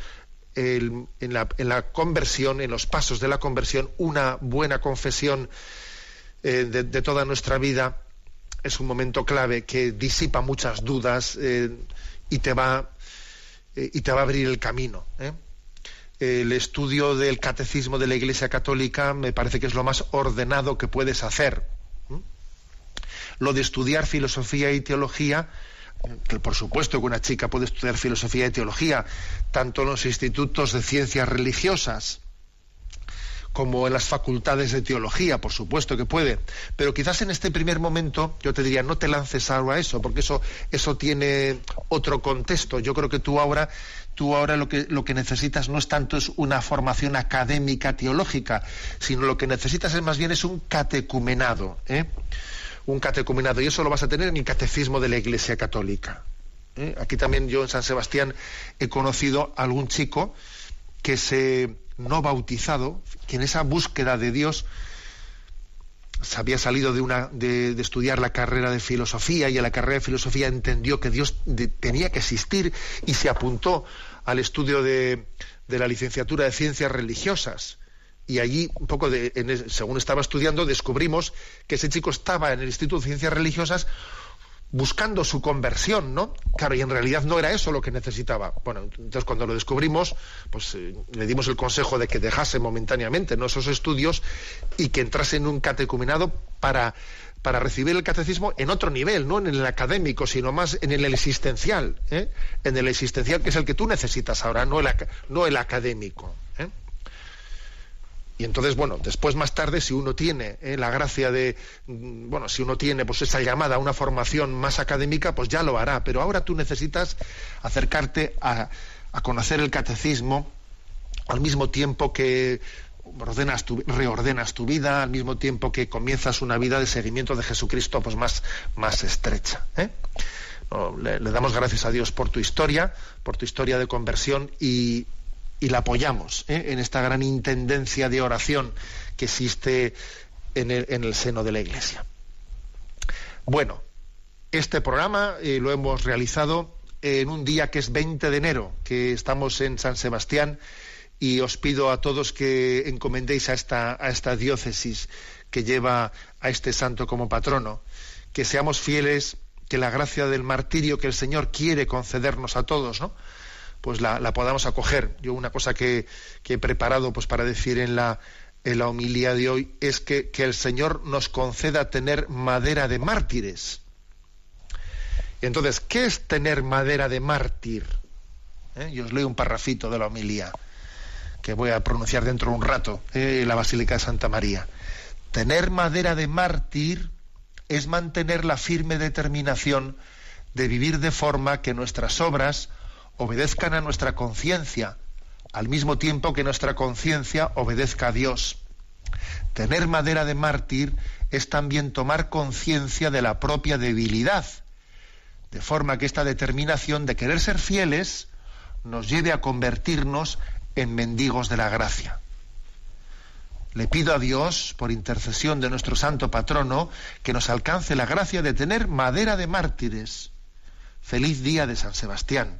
En, la, conversión, en los pasos de la conversión, una buena confesión eh, de, toda nuestra vida es un momento clave que disipa muchas dudas eh, y, te va, eh, y te va a abrir el camino. El estudio del catecismo de la Iglesia Católica me parece que es lo más ordenado que puedes hacer. Lo de estudiar filosofía y teología que por supuesto que una chica puede estudiar filosofía y teología, tanto en los institutos de ciencias religiosas como en las facultades de teología, por supuesto que puede, pero quizás en este primer momento yo te diría no te lances algo a eso, porque eso eso tiene otro contexto. Yo creo que tú ahora tú ahora lo que lo que necesitas no es tanto es una formación académica teológica, sino lo que necesitas es más bien es un catecumenado, ¿eh? Un catecumenado y eso lo vas a tener en el catecismo de la Iglesia Católica. ¿eh? Aquí también yo en San Sebastián he conocido a algún chico que se no bautizado, que en esa búsqueda de Dios se había salido de, una, de, estudiar la carrera de filosofía y en la carrera de filosofía entendió que Dios tenía que existir y se apuntó al estudio de, de la licenciatura de ciencias religiosas y allí, un poco de, según estaba estudiando, descubrimos que ese chico estaba en el Instituto de Ciencias Religiosas buscando su conversión, ¿no? Claro, y en realidad no era eso lo que necesitaba. Bueno, entonces cuando lo descubrimos, pues eh, le dimos el consejo de que dejase momentáneamente ¿no? esos estudios y que entrase en un catecumenado para, para recibir el catecismo en otro nivel, no en el académico, sino más en el existencial, ¿eh? en el existencial que es el que tú necesitas ahora, no el, no el académico. Y entonces, bueno, después más tarde, si uno tiene eh, la gracia de, mm, bueno, si uno tiene pues esa llamada a una formación más académica, pues ya lo hará. Pero ahora tú necesitas acercarte a, conocer el catecismo al mismo tiempo que ordenas tu, reordenas tu vida, al mismo tiempo que comienzas una vida de seguimiento de Jesucristo pues más, más estrecha. ¿eh? le, damos gracias a Dios por tu historia, por tu historia de conversión y, y la apoyamos ¿eh? en esta gran intendencia de oración que existe en el, en el seno de la Iglesia. Bueno, este programa eh, lo hemos realizado en un día que es 20 de enero, que estamos en San Sebastián y os pido a todos que encomendéis a esta, a esta diócesis que lleva a este santo como patrono, que seamos fieles, que la gracia del martirio que el Señor quiere concedernos a todos, ¿no? Pues la, podamos acoger. Yo una cosa que, he preparado pues para decir en la, en la homilía de hoy es que, el Señor nos conceda tener madera de mártires. entonces, ¿qué es tener madera de mártir? ¿Eh? Yo os leo un parrafito de la homilía que voy a pronunciar dentro de un rato ¿eh? en la Basílica de Santa María. Tener madera de mártir es mantener la firme determinación de vivir de forma que nuestras obras obedezcan a nuestra conciencia, al mismo tiempo que nuestra conciencia obedezca a Dios. Tener madera de mártir es también tomar conciencia de la propia debilidad, de forma que esta determinación de querer ser fieles nos lleve a convertirnos en mendigos de la gracia. Le pido a Dios, por intercesión de nuestro santo patrono, que nos alcance la gracia de tener madera de mártires. Feliz día de San Sebastián.